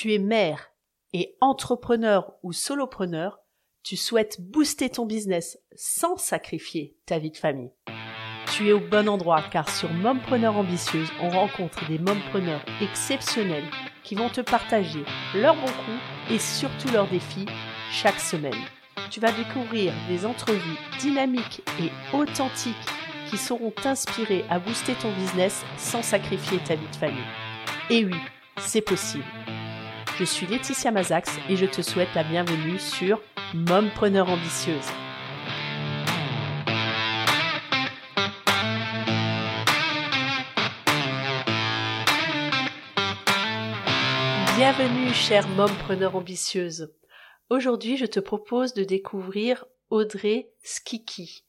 Tu es mère et entrepreneur ou solopreneur, tu souhaites booster ton business sans sacrifier ta vie de famille. Tu es au bon endroit car sur Mompreneur Ambitieuse, on rencontre des mompreneurs exceptionnels qui vont te partager leurs bons coups et surtout leurs défis chaque semaine. Tu vas découvrir des entrevues dynamiques et authentiques qui sauront t'inspirer à booster ton business sans sacrifier ta vie de famille. Et oui, c'est possible. Je suis Laetitia Mazax et je te souhaite la bienvenue sur Mompreneur Ambitieuse. Bienvenue, chère mompreneur ambitieuse. Aujourd'hui, je te propose de découvrir Audrey Skiki.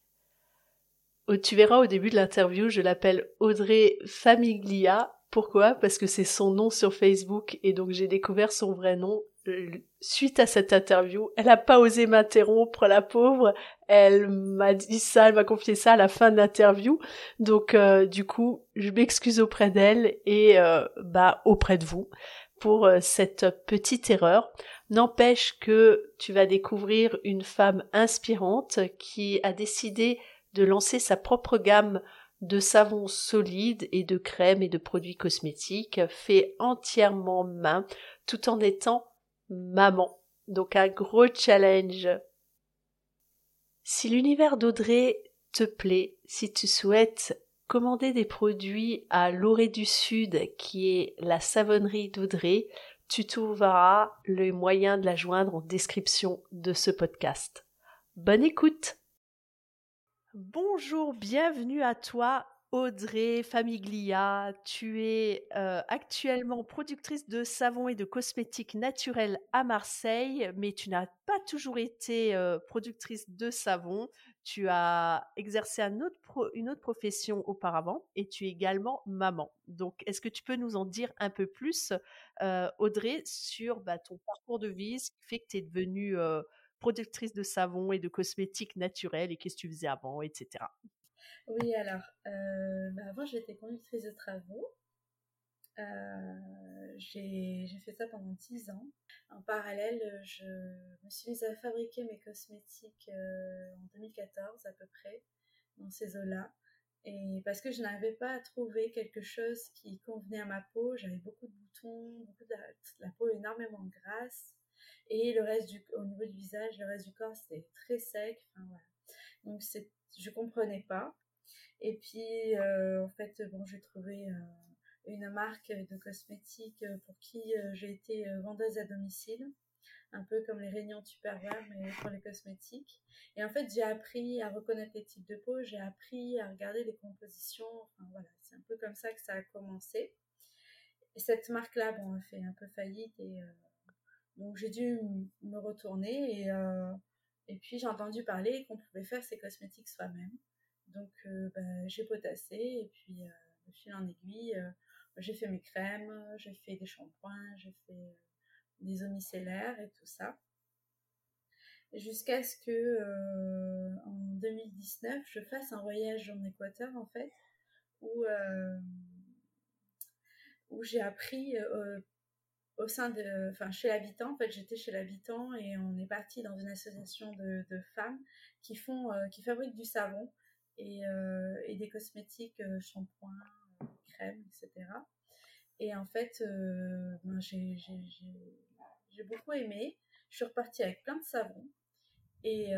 Tu verras au début de l'interview, je l'appelle Audrey Famiglia. Pourquoi? Parce que c'est son nom sur Facebook et donc j'ai découvert son vrai nom euh, suite à cette interview. Elle n'a pas osé m'interrompre, la pauvre. Elle m'a dit ça, elle m'a confié ça à la fin de l'interview. Donc euh, du coup, je m'excuse auprès d'elle et euh, bah auprès de vous pour cette petite erreur. N'empêche que tu vas découvrir une femme inspirante qui a décidé de lancer sa propre gamme de savons solides et de crèmes et de produits cosmétiques faits entièrement main tout en étant maman. Donc un gros challenge. Si l'univers d'Audrey te plaît, si tu souhaites commander des produits à l'Orée du Sud qui est la savonnerie d'Audrey, tu trouveras le moyen de la joindre en description de ce podcast. Bonne écoute Bonjour, bienvenue à toi Audrey Famiglia. Tu es euh, actuellement productrice de savons et de cosmétiques naturels à Marseille, mais tu n'as pas toujours été euh, productrice de savons. Tu as exercé une autre profession auparavant et tu es également maman. Donc, est-ce que tu peux nous en dire un peu plus, euh, Audrey, sur bah, ton parcours de vie, ce qui fait que tu es devenue productrice de savons et de cosmétiques naturels et qu'est-ce que tu faisais avant, etc. Oui, alors, euh, bah, avant j'étais conductrice de travaux. Euh, j'ai fait ça pendant 10 ans. En parallèle, je me suis mise à fabriquer mes cosmétiques euh, en 2014 à peu près, dans ces eaux-là. Et parce que je n'avais pas trouvé quelque chose qui convenait à ma peau, j'avais beaucoup de boutons, beaucoup de la, peau énormément grasse. Et le reste du, au niveau du visage, le reste du corps, c'était très sec. Enfin, voilà. Donc, je comprenais pas. Et puis, euh, en fait, bon, j'ai trouvé euh, une marque de cosmétiques euh, pour qui j'ai été vendeuse à domicile, un peu comme les réunions Tupperware, mais pour les cosmétiques. Et en fait, j'ai appris à reconnaître les types de peau, j'ai appris à regarder les compositions. Enfin, voilà, c'est un peu comme ça que ça a commencé. Et cette marque-là, bon, a fait un peu faillite donc j'ai dû me retourner et, et puis j'ai entendu parler qu'on pouvait faire ses cosmétiques soi-même. Donc euh, bah, j'ai potassé et puis euh, de fil en aiguille, euh, j'ai fait mes crèmes, j'ai fait des shampoings, j'ai fait des eaux micellaires et tout ça. Jusqu'à ce que en 2019, je fasse un voyage en Équateur en fait, où, où j'ai appris au sein de, enfin chez l'habitant, en fait j'étais chez l'habitant et on est parti dans une association de, femmes qui font, qui fabriquent du savon euh, et, des cosmétiques, euh, shampoings, euh, crèmes, etc. Et en fait, ben, j'ai beaucoup aimé. Je suis repartie avec plein de savons. Et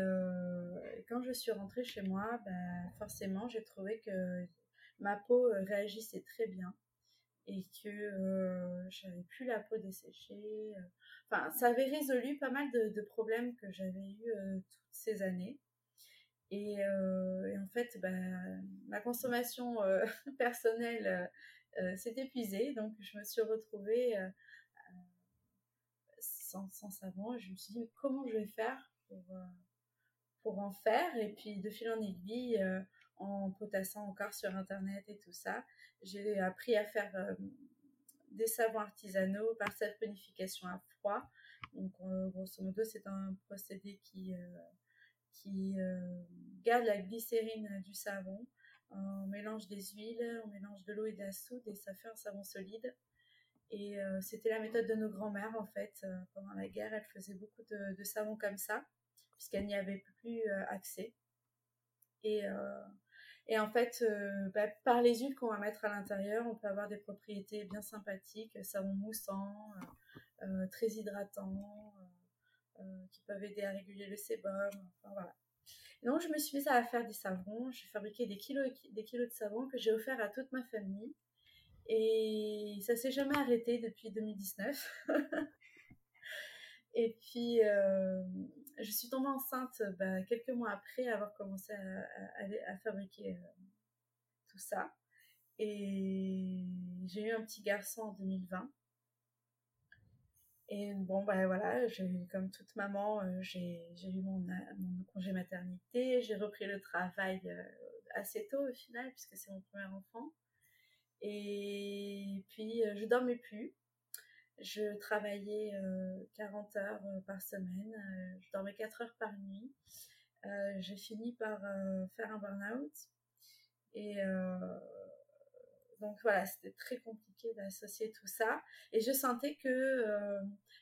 quand je suis rentrée chez moi, ben, forcément, j'ai trouvé que ma peau réagissait très bien et que j'avais plus la peau desséchée. Enfin, ça avait résolu pas mal de, problèmes que j'avais eu toutes ces années. Euh, et, en fait, bah, ma consommation euh, personnelle euh, s'est épuisée, donc je me suis retrouvée sans, sans, savon. Je me suis dit, comment je vais faire pour, pour en faire? Et puis, de fil en aiguille, en potassant encore sur Internet et tout ça, j'ai appris à faire des savons artisanaux par saponification à froid. Donc, grosso modo, c'est un procédé qui qui euh, garde la glycérine du savon. On mélange des huiles, on mélange de l'eau et de la soude et ça fait un savon solide. Et c'était la méthode de nos grands-mères, en fait. pendant la guerre, elles faisaient beaucoup de, de savon comme ça, puisqu'elles n'y avaient plus accès. Et, et en fait, bah, par les huiles qu'on va mettre à l'intérieur, on peut avoir des propriétés bien sympathiques, savon moussant, très hydratant, qui peuvent aider à réguler le sébum. Donc, je me suis mise à faire des savons. J'ai fabriqué des kilos, des kilos de savon que j'ai offert à toute ma famille. Et ça s'est jamais arrêté depuis 2019. et puis, euh, je suis tombée enceinte bah, quelques mois après avoir commencé à, fabriquer euh, tout ça. Et j'ai eu un petit garçon en 2020. Et bon, ben voilà, comme toute maman, euh, j'ai eu mon, congé maternité, j'ai repris le travail assez tôt au final, puisque c'est mon premier enfant. Et puis, euh, je dormais plus. Je travaillais 40 euh, heures euh, par semaine. je dormais 4 heures par nuit. j'ai fini par faire un burn-out. Et donc voilà, c'était très compliqué d'associer tout ça. Et je sentais que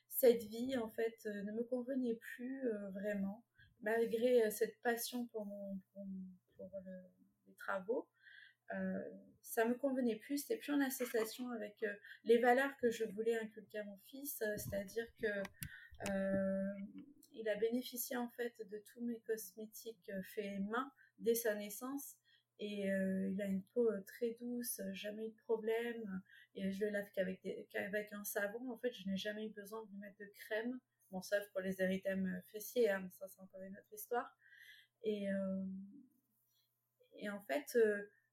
cette vie, en fait, ne me convenait plus vraiment, malgré cette passion pour, les travaux. Euh, ça me convenait plus, c'était plus en association avec euh, les valeurs que je voulais inculquer à mon fils, euh, c'est-à-dire que il a bénéficié en fait de tous mes cosmétiques faits main dès sa naissance et il a une peau très douce, jamais eu de problème et je le lave qu'avec, qu'avec un savon. En fait, je n'ai jamais eu besoin de lui mettre de crème, bon sauf pour les érythèmes fessiers, hein, mais ça c'est encore une autre histoire. Et, et en fait,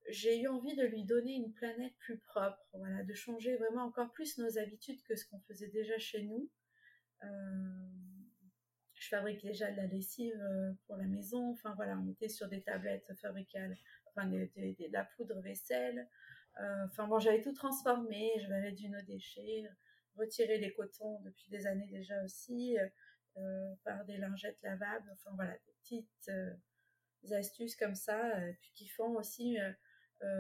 j'ai eu envie de lui donner une planète plus propre, voilà, de changer vraiment encore plus nos habitudes que ce qu'on faisait déjà chez nous. Euh, je fabrique déjà de la lessive euh, pour la maison, enfin voilà, on était sur des tablettes fabriquées, enfin de, la poudre vaisselle. Euh, enfin bon, j'avais tout transformé, je vais du nos déchets, retirer les cotons depuis des années déjà aussi, par des lingettes lavables, enfin voilà, des petites astuces comme ça, puis qui font aussi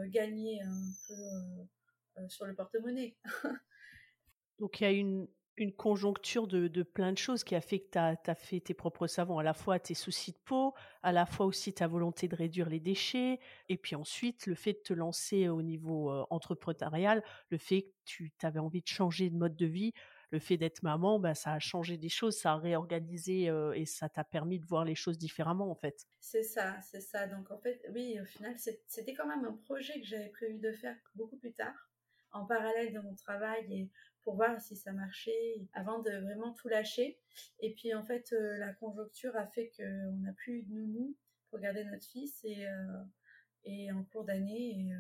gagner un peu euh, euh, sur le porte-monnaie. Donc il y a une, conjoncture de, de, plein de choses qui a fait que tu as, fait tes propres savons, à la fois tes soucis de peau, à la fois aussi ta volonté de réduire les déchets, et puis ensuite le fait de te lancer au niveau entrepreneurial, le fait que tu avais envie de changer de mode de vie, le fait d'être maman, bah, ça a changé des choses, ça a réorganisé et ça t'a permis de voir les choses différemment en fait. C'est ça, c'est ça. Donc en fait, oui, au final, c'était quand même un projet que j'avais prévu de faire beaucoup plus tard, en parallèle de mon travail et pour voir si ça marchait avant de vraiment tout lâcher. Et puis en fait, la conjoncture a fait qu'on n'a plus de nounou pour garder notre fils et, et en cours d'année,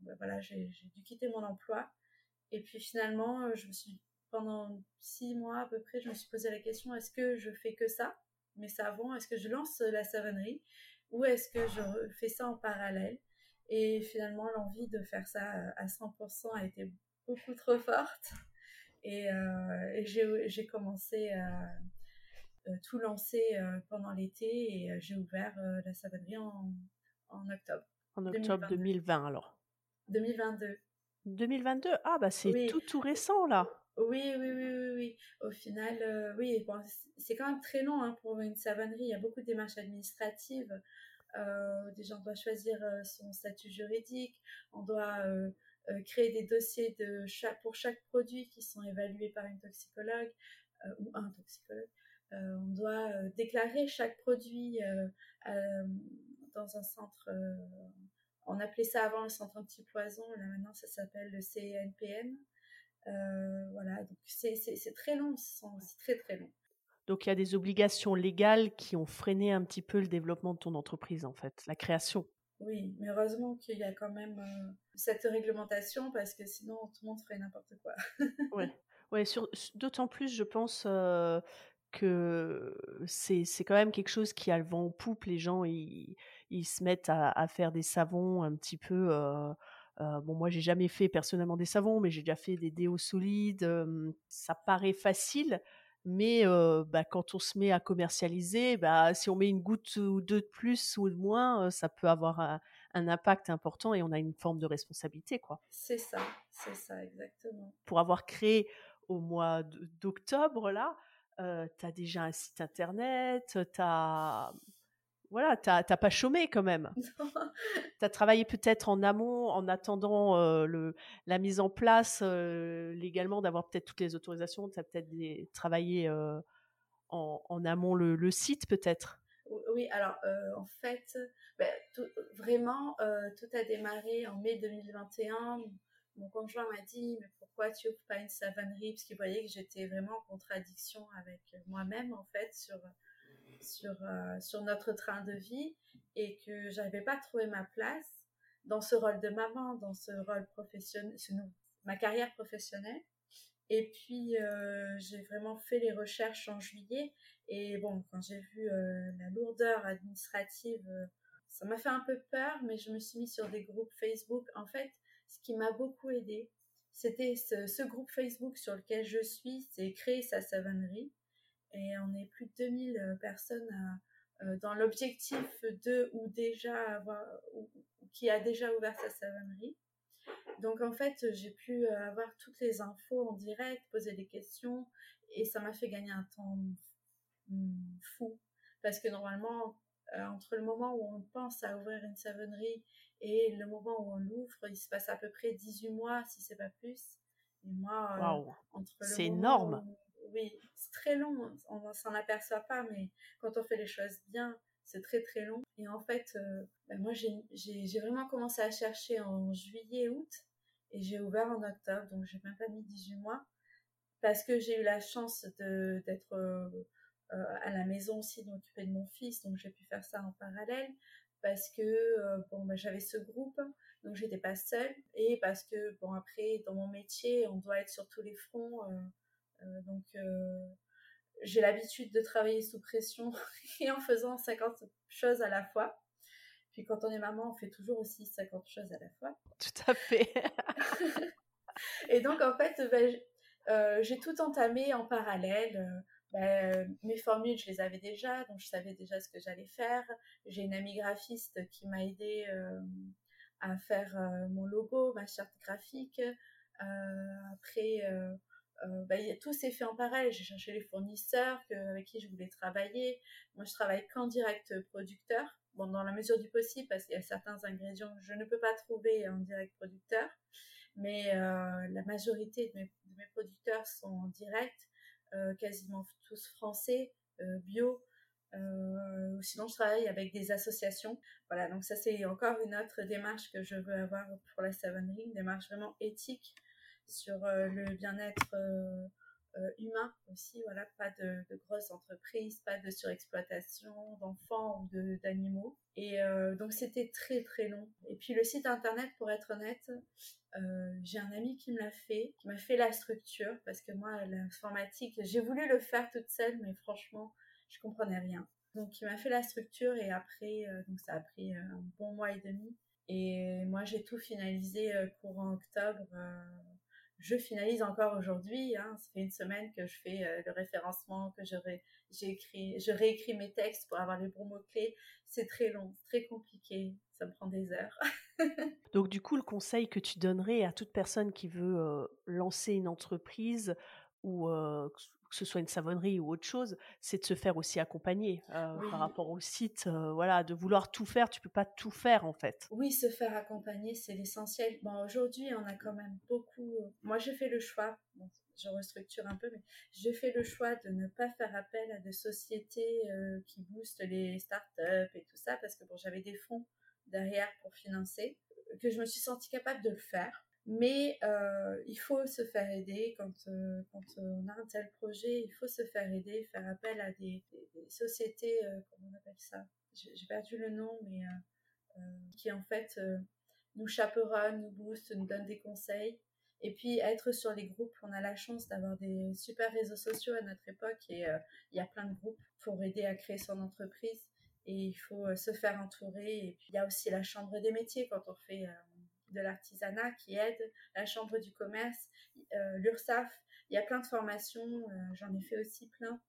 bah, voilà, j'ai dû quitter mon emploi. Et puis finalement, je me suis pendant six mois à peu près, je me suis posé la question est-ce que je fais que ça, mes savons? Est-ce que je lance la savonnerie? Ou est-ce que je fais ça en parallèle? Et finalement, l'envie de faire ça à 100% a été beaucoup trop forte. Et, euh, j'ai commencé à euh, tout lancer euh, pendant l'été et j'ai ouvert la savonnerie en, en, octobre. En octobre 2020 alors. 2022. 2022 Ah bah c'est tout tout récent là oui, oui, oui, oui, oui. Au final, euh, oui, c'est quand même très long hein, pour une savonnerie. Il y a beaucoup de démarches administratives. Euh, déjà, on doit choisir euh, son statut juridique. On doit euh, créer des dossiers de pour chaque produit qui sont évalués par une toxicologue ou un toxicologue. on doit déclarer chaque produit dans un centre. on appelait ça avant le centre anti-poison. Là maintenant, ça s'appelle le CNPM. Euh, voilà, donc c'est très long, c'est très très long. Donc il y a des obligations légales qui ont freiné un petit peu le développement de ton entreprise, en fait, la création. Oui, mais heureusement qu'il y a quand même euh, cette réglementation parce que sinon tout le monde ferait n'importe quoi. ouais, ouais d'autant plus, je pense euh, que c'est quand même quelque chose qui a le vent en poupe. Les gens, ils, ils se mettent à, à, faire des savons un petit peu. Euh, bon, moi, j'ai jamais fait personnellement des savons, mais j'ai déjà fait des déos solides. ça paraît facile, mais bah, quand on se met à commercialiser, bah, si on met une goutte ou deux de plus ou de moins, ça peut avoir un, un impact important et on a une forme de responsabilité, quoi. C'est ça, c'est ça, exactement. Pour avoir créé au mois d'octobre, là, euh, tu as déjà un site internet, tu as voilà, t'as pas chômé quand même. tu as travaillé peut-être en amont en attendant euh, le, la mise en place euh, légalement, d'avoir peut-être toutes les autorisations. Tu as peut-être travaillé euh, en, en, amont le, le site peut-être. Oui, alors en fait, ben, vraiment, tout a démarré en mai 2021. Mon conjoint m'a dit, mais pourquoi tu ouvres pas une savonnerie Parce qu'il voyait que j'étais vraiment en contradiction avec moi-même, en fait, sur sur, euh, sur notre train de vie et que j'arrivais pas à trouver ma place dans ce rôle de maman, dans ce rôle professionnel, ma carrière professionnelle. Et puis, euh, j'ai vraiment fait les recherches en juillet. Et bon, quand j'ai vu euh, la lourdeur administrative, ça m'a fait un peu peur, mais je me suis mise sur des groupes Facebook. En fait, ce qui m'a beaucoup aidé, c'était ce, ce, groupe Facebook sur lequel je suis, c'est créer sa savonnerie et on est plus de 2000 euh, personnes euh, euh, dans l'objectif de ou déjà avoir ou, qui a déjà ouvert sa savonnerie. Donc en fait, j'ai pu avoir toutes les infos en direct, poser des questions et ça m'a fait gagner un temps fou parce que normalement entre le moment où on pense à ouvrir une savonnerie et le moment où on l'ouvre, il se passe à peu près 18 mois si c'est pas plus. Et moi entre c'est énorme oui, c'est très long, hein. on ne s'en aperçoit pas, mais quand on fait les choses bien, c'est très très long. Et en fait, euh, ben moi j'ai vraiment commencé à chercher en juillet, août, et j'ai ouvert en octobre, donc j'ai même pas mis 18 mois, parce que j'ai eu la chance d'être euh, euh, à la maison aussi, d'occuper de mon fils, donc j'ai pu faire ça en parallèle, parce que bon, ben, j'avais ce groupe, donc j'étais pas seule, et parce que bon après dans mon métier, on doit être sur tous les fronts donc, euh, j'ai l'habitude de travailler sous pression et en faisant 50 choses à la fois. Puis quand on est maman, on fait toujours aussi 50 choses à la fois. Tout à fait. et donc, en fait, ben, euh, j'ai tout entamé en parallèle. Ben, mes formules, je les avais déjà, donc je savais déjà ce que j'allais faire. J'ai une amie graphiste qui m'a aidé à faire mon logo, ma charte graphique. après, euh, bah, tout s'est fait en parallèle. J'ai cherché les fournisseurs avec qui je voulais travailler. Moi, je travaille qu'en direct producteur. Bon, dans la mesure du possible, parce qu'il y a certains ingrédients que je ne peux pas trouver en direct producteur. Mais euh, la majorité de mes, producteurs sont en direct, euh, quasiment tous français, bio. sinon, je travaille avec des associations. Voilà, donc ça, c'est encore une autre démarche que je veux avoir pour la savonnerie, une démarche vraiment éthique sur euh, le bien-être euh, euh, humain aussi, voilà, pas de, grosses entreprises, pas de surexploitation d'enfants ou d'animaux. Et donc c'était très très long. Et puis le site internet, pour être honnête, j'ai un ami qui me l'a fait, qui m'a fait la structure, parce que moi, l'informatique, j'ai voulu le faire toute seule, mais franchement, je comprenais rien. Donc il m'a fait la structure et après, donc ça a pris un bon mois et demi. Et moi, j'ai tout finalisé courant octobre je finalise encore aujourd'hui. Hein. Ça fait une semaine que je fais euh, le référencement, que je, écrit, je réécris mes textes pour avoir les bons mots-clés. C'est très long, très compliqué. Ça me prend des heures. Donc du coup, le conseil que tu donnerais à toute personne qui veut euh, lancer une entreprise ou euh, que ce soit une savonnerie ou autre chose, c'est de se faire aussi accompagner euh, par rapport au site. Euh, voilà, de vouloir tout faire, tu peux pas tout faire en fait. Oui, se faire accompagner, c'est l'essentiel. Bon, aujourd'hui, on a quand même beaucoup. Moi, j'ai fait le choix. je restructure un peu, mais j'ai fait le choix de ne pas faire appel à des sociétés qui boostent les startups et tout ça parce que bon, j'avais des fonds derrière pour financer, que je me suis sentie capable de le faire. Mais euh, il faut se faire aider quand, euh, quand on a un tel projet, il faut se faire aider, faire appel à des, sociétés, euh, comment on appelle ça? J'ai perdu le nom, mais euh, qui en fait nous chaperonnent, nous boostent, nous donnent des conseils. Et puis être sur les groupes, on a la chance d'avoir des super réseaux sociaux à notre époque et il y a plein de groupes pour aider à créer son entreprise et il faut se faire entourer. Et puis il y a aussi la chambre des métiers quand on fait de l'artisanat qui aide, la chambre du commerce, euh, l'URSAF. Il y a plein de formations, euh, j'en ai fait aussi plein,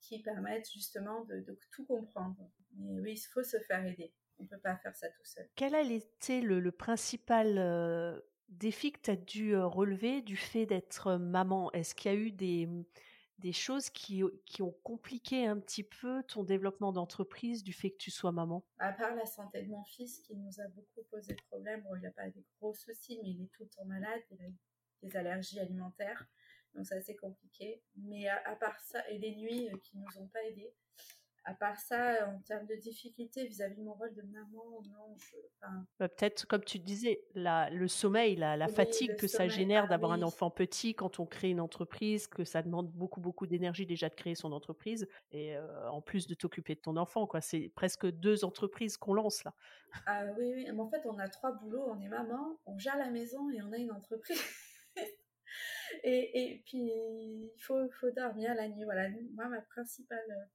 qui permettent justement de, tout comprendre. Mais oui, il faut se faire aider. On ne peut pas faire ça tout seul. Quel a été le, principal défi que tu as dû relever du fait d'être maman? Est-ce qu'il y a eu des, des choses qui, qui, ont compliqué un petit peu ton développement d'entreprise du fait que tu sois maman? À part la santé de mon fils qui nous a beaucoup posé de problèmes, bon, il n'a pas des gros soucis, mais il est tout le temps malade, il a des allergies alimentaires, donc c'est assez compliqué. Mais à, part ça, et les nuits euh, qui nous ont pas aidés, à part ça, en termes de difficultés vis-à-vis de mon rôle de maman, non. Bah, peut-être, comme tu disais, la, le sommeil, la, la fatigue que ça génère ah d'avoir un enfant petit quand on crée une entreprise, que ça demande beaucoup, beaucoup d'énergie déjà de créer son entreprise, et euh, en plus de t'occuper de ton enfant, quoi. C'est presque deux entreprises qu'on lance là. Ah oui, oui. Mais en fait, on a trois boulots. On est maman, on gère la maison et on a une entreprise. et, et puis, il faut, faut dormir la nuit. Voilà, moi, ma principale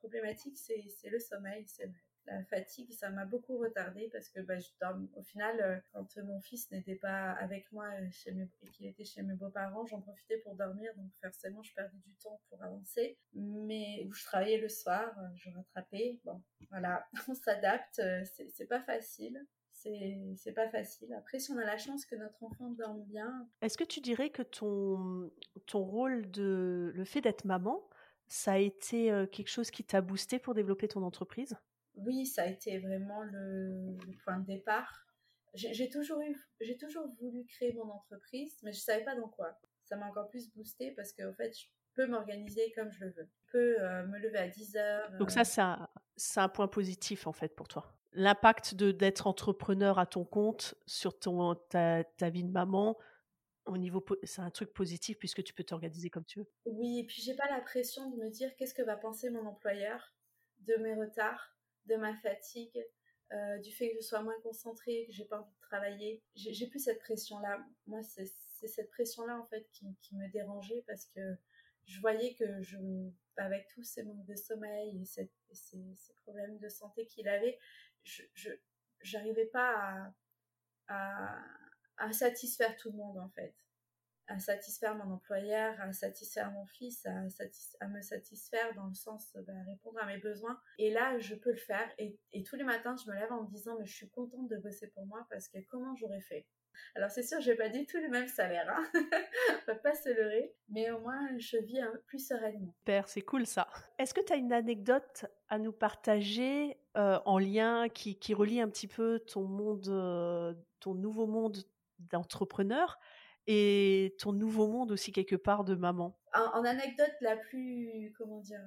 problématique, c'est le sommeil, c'est la fatigue, ça m'a beaucoup retardé parce que bah, je dors, au final, euh, quand mon fils n'était pas avec moi chez mes, et qu'il était chez mes beaux-parents, j'en profitais pour dormir, donc forcément je perdais du temps pour avancer. Mais où je travaillais le soir, euh, je rattrapais. Bon, voilà, on s'adapte, euh, c'est pas facile. C'est pas facile. Après, si on a la chance que notre enfant dorme bien. Est-ce que tu dirais que ton, ton rôle de. le fait d'être maman, ça a été quelque chose qui t'a boosté pour développer ton entreprise? Oui, ça a été vraiment le, point de départ. J'ai toujours eu, toujours voulu créer mon entreprise, mais je savais pas dans quoi. Ça m'a encore plus boosté parce qu'en fait, je peux m'organiser comme je le veux. Je peux me lever à 10 heures. Donc ça, c'est un, point positif en fait pour toi. L'impact de d'être entrepreneur à ton compte sur ton ta, ta vie de maman, c'est un truc positif puisque tu peux t'organiser comme tu veux. Oui, et puis j'ai pas la pression de me dire qu'est-ce que va penser mon employeur de mes retards, de ma fatigue, euh, du fait que je sois moins concentrée, que j'ai pas envie de travailler. J'ai plus cette pression-là. Moi, c'est cette pression-là en fait qui, me dérangeait parce que je voyais que avec tous ces manques de sommeil et, ces, problèmes de santé qu'il avait, je j'arrivais pas à à satisfaire tout le monde en fait à satisfaire mon employeur, à satisfaire mon fils, à, me satisfaire dans le sens de bah, répondre à mes besoins. Et là, je peux le faire. Et, tous les matins, je me lève en me disant, mais je suis contente de bosser pour moi parce que comment j'aurais fait? Alors c'est sûr, je vais pas dit tous le même salaire, hein on va pas se leurrer, mais au moins je vis un peu plus sereinement. Père, c'est cool ça. Est-ce que tu as une anecdote à nous partager euh, en lien qui, qui, relie un petit peu ton monde, euh, ton nouveau monde d'entrepreneur et ton nouveau monde aussi quelque part de maman En, anecdote la plus, comment dire,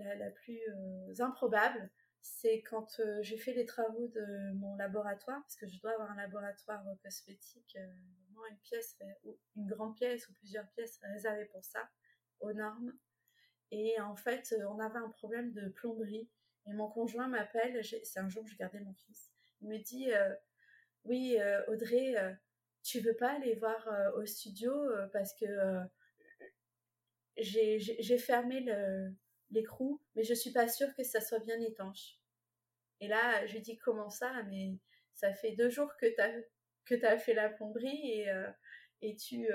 euh, la, plus euh, improbable, c'est quand euh, j'ai fait les travaux de mon laboratoire, parce que je dois avoir un laboratoire cosmétique, une pièce, une grande pièce ou plusieurs pièces réservées pour ça, aux normes. Et en fait, on avait un problème de plomberie. Et mon conjoint m'appelle, c'est un jour que je gardais mon fils. Il me dit, oui, euh, Audrey, euh, tu veux pas aller voir euh, au studio parce que j'ai fermé l'écrou, mais je suis pas sûre que ça soit bien étanche. Et là, je lui dis comment ça, mais ça fait deux jours que tu as, que fait la plomberie et, et tu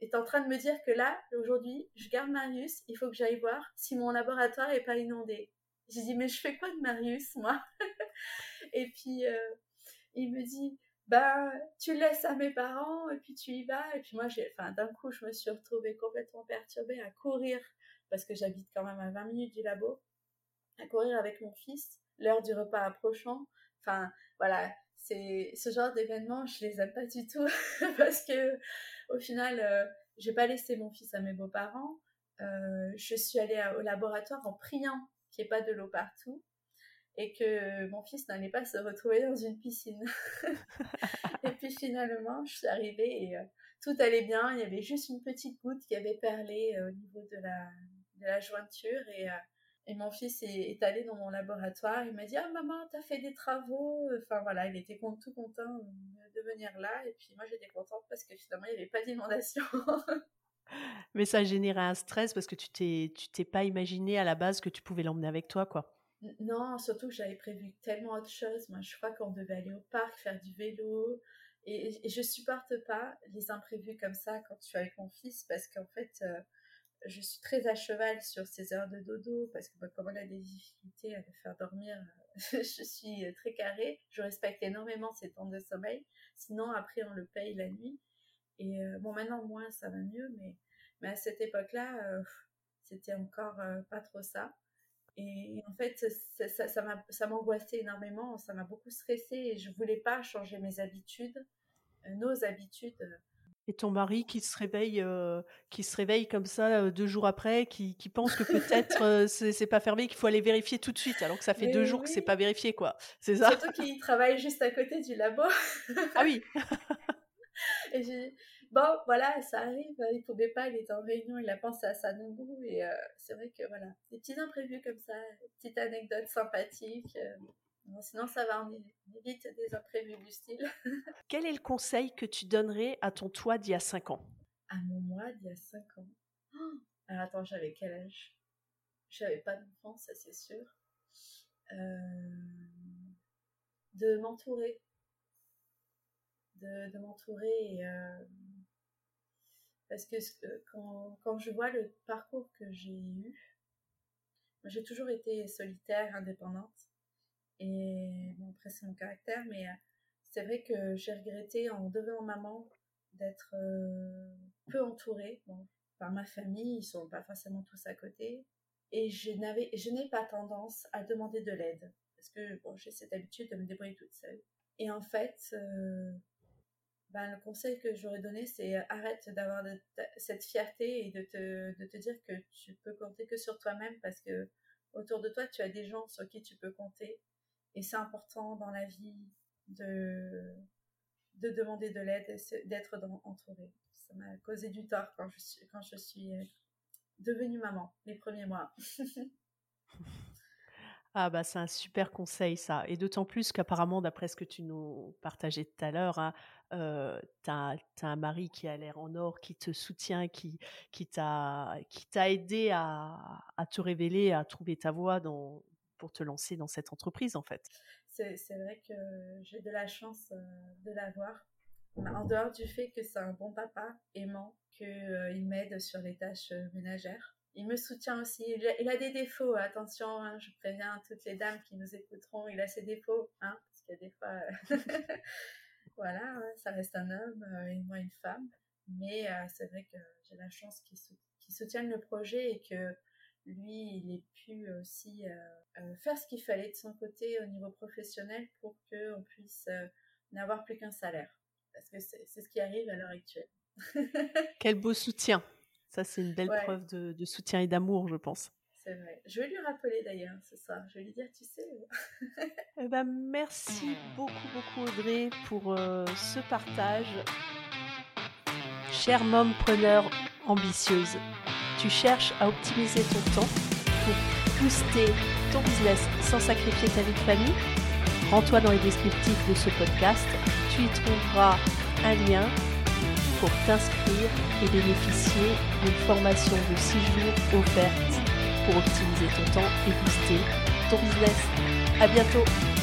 es en train de me dire que là, aujourd'hui, je garde Marius, il faut que j'aille voir si mon laboratoire est pas inondé. J'ai dit, mais je fais quoi de Marius, moi? Et puis, il me dit bah tu laisses à mes parents et puis tu y vas. Et puis moi j'ai enfin d'un coup je me suis retrouvée complètement perturbée à courir parce que j'habite quand même à 20 minutes du labo à courir avec mon fils l'heure du repas approchant. Enfin voilà c'est ce genre d'événements je les aime pas du tout parce que au final euh, j'ai pas laissé mon fils à mes beaux-parents. Euh, je suis allée au laboratoire en priant qu'il n'y ait pas de l'eau partout et que mon fils n'allait pas se retrouver dans une piscine. et puis finalement, je suis arrivée et euh, tout allait bien. Il y avait juste une petite goutte qui avait perlé euh, au niveau de la, de la jointure et, euh, et mon fils est, allé dans mon laboratoire. Il m'a dit Ah maman, t'as fait des travaux. Enfin voilà, il était tout content de venir là. Et puis moi, j'étais contente parce que finalement, il n'y avait pas d'inondation. Mais ça générait un stress parce que tu t'es, tu t'es pas imaginé à la base que tu pouvais l'emmener avec toi, quoi. Non, surtout que j'avais prévu tellement autre chose. Moi, je crois qu'on devait aller au parc, faire du vélo. Et, je supporte pas les imprévus comme ça quand je suis avec mon fils parce qu'en fait, euh, je suis très à cheval sur ces heures de dodo parce que bah, comme on a des difficultés à me faire dormir, je suis très carrée. Je respecte énormément ces temps de sommeil. Sinon, après, on le paye la nuit. Et euh, bon, maintenant, moins, ça va mieux, mais, mais à cette époque-là, euh, c'était encore euh, pas trop ça. Et en fait, ça, ça m'angoissait énormément, ça m'a beaucoup stressée et je voulais pas changer mes habitudes, nos habitudes et ton mari qui se réveille, euh, qui se réveille comme ça euh, deux jours après, qui, qui pense que peut-être euh, c'est pas fermé, qu'il faut aller vérifier tout de suite, alors que ça fait deux jours que c'est pas vérifié, quoi. C'est ça? Surtout qu'il travaille juste à côté du labo. ah oui. et bon, voilà, ça arrive. Il pouvait pas, il était en réunion, il a pensé à sa nombreux et c'est vrai que voilà, des petits imprévus comme ça, petites anecdotes sympathiques sinon, ça va, on évite des imprévus du style. Quel est le conseil que tu donnerais à ton toi d'il y a 5 ans? À mon moi d'il y a 5 ans? Oh Alors attends, j'avais quel âge? J'avais pas d'enfant, ça c'est sûr. Euh, de m'entourer. De, m'entourer euh, parce que quand, quand, je vois le parcours que j'ai eu, j'ai toujours été solitaire, indépendante. Et bon, après, c'est mon caractère, mais euh, c'est vrai que j'ai regretté en devenant maman d'être euh, peu entourée par ma famille. Ils sont pas forcément tous à côté. Et je n'avais, je n'ai pas tendance à demander de l'aide. Parce que bon, j'ai cette habitude de me débrouiller toute seule. Et en fait, euh, ben, le conseil que j'aurais donné, c'est arrête d'avoir cette fierté et de te, de te dire que tu peux compter que sur toi-même parce que autour de toi, tu as des gens sur qui tu peux compter et c'est important dans la vie de, de demander de l'aide d'être entouré. Ça m'a causé du tort quand je suis, quand je suis euh, devenue maman, les premiers mois. Ah bah c'est un super conseil ça. Et d'autant plus qu'apparemment, d'après ce que tu nous partageais tout à l'heure, hein, euh, tu as, un mari qui a l'air en or, qui te soutient, qui, qui t'a aidé à, à, te révéler, à trouver ta voie dans, pour te lancer dans cette entreprise en fait. C'est vrai que j'ai de la chance de l'avoir. En dehors du fait que c'est un bon papa aimant, qu'il m'aide sur les tâches ménagères. Il me soutient aussi. Il a, des défauts, attention, hein, je préviens toutes les dames qui nous écouteront, il a ses défauts, hein, parce qu'il y a des fois, voilà, ça reste un homme et moi une femme. Mais c'est vrai que j'ai la chance qu'il soutienne le projet et que lui, il ait pu aussi euh, euh, faire ce qu'il fallait de son côté au niveau professionnel pour qu'on puisse euh, n'avoir plus qu'un salaire. Parce que c'est ce qui arrive à l'heure actuelle. Quel beau soutien. Ça, c'est une belle preuve de, soutien et d'amour, je pense. Je vais lui rappeler d'ailleurs ce soir. Je vais lui dire, tu sais. eh ben, merci beaucoup, beaucoup Audrey pour ce partage. Chère preneur ambitieuse, tu cherches à optimiser ton temps pour booster ton business sans sacrifier ta vie de famille, rends-toi dans les descriptifs de ce podcast. Tu y trouveras un lien pour t'inscrire et bénéficier d'une formation de 6 jours offerte pour optimiser ton temps et booster ton business. À bientôt!